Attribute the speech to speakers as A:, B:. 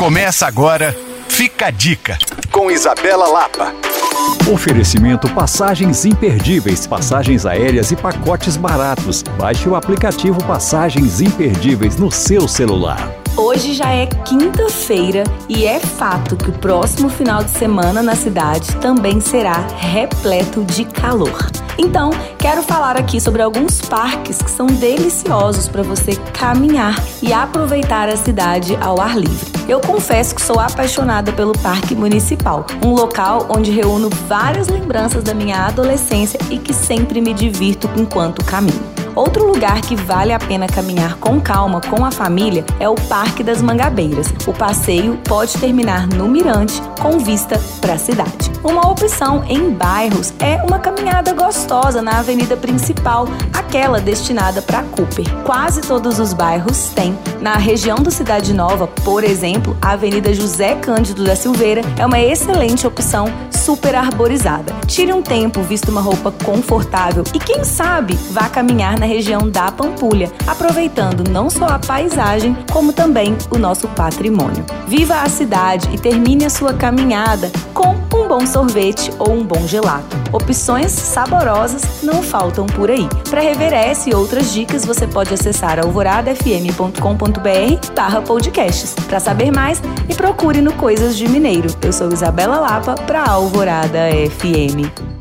A: Começa agora, fica a dica, com Isabela Lapa.
B: Oferecimento passagens imperdíveis, passagens aéreas e pacotes baratos. Baixe o aplicativo Passagens Imperdíveis no seu celular.
C: Hoje já é quinta-feira e é fato que o próximo final de semana na cidade também será repleto de calor. Então, quero falar aqui sobre alguns parques que são deliciosos para você caminhar e aproveitar a cidade ao ar livre. Eu confesso que sou apaixonada pelo Parque Municipal, um local onde reúno várias lembranças da minha adolescência e que sempre me divirto enquanto caminho. Outro lugar que vale a pena caminhar com calma com a família é o Parque das Mangabeiras. O passeio pode terminar no Mirante com vista para a cidade. Uma opção em bairros é uma caminhada gostosa na avenida principal, aquela destinada para Cooper. Quase todos os bairros têm. Na região do Cidade Nova, por exemplo, a Avenida José Cândido da Silveira é uma excelente opção super arborizada. Tire um tempo, vista uma roupa confortável e quem sabe vá caminhar na região da Pampulha, aproveitando não só a paisagem, como também o nosso patrimônio. Viva a cidade e termine a sua caminhada com um bom sorvete ou um bom gelato. Opções saborosas não faltam por aí. Para rever essa e outras dicas, você pode acessar alvoradafm.com.br barra podcasts. Para saber mais, me procure no Coisas de Mineiro. Eu sou Isabela Lapa para Alvorada FM.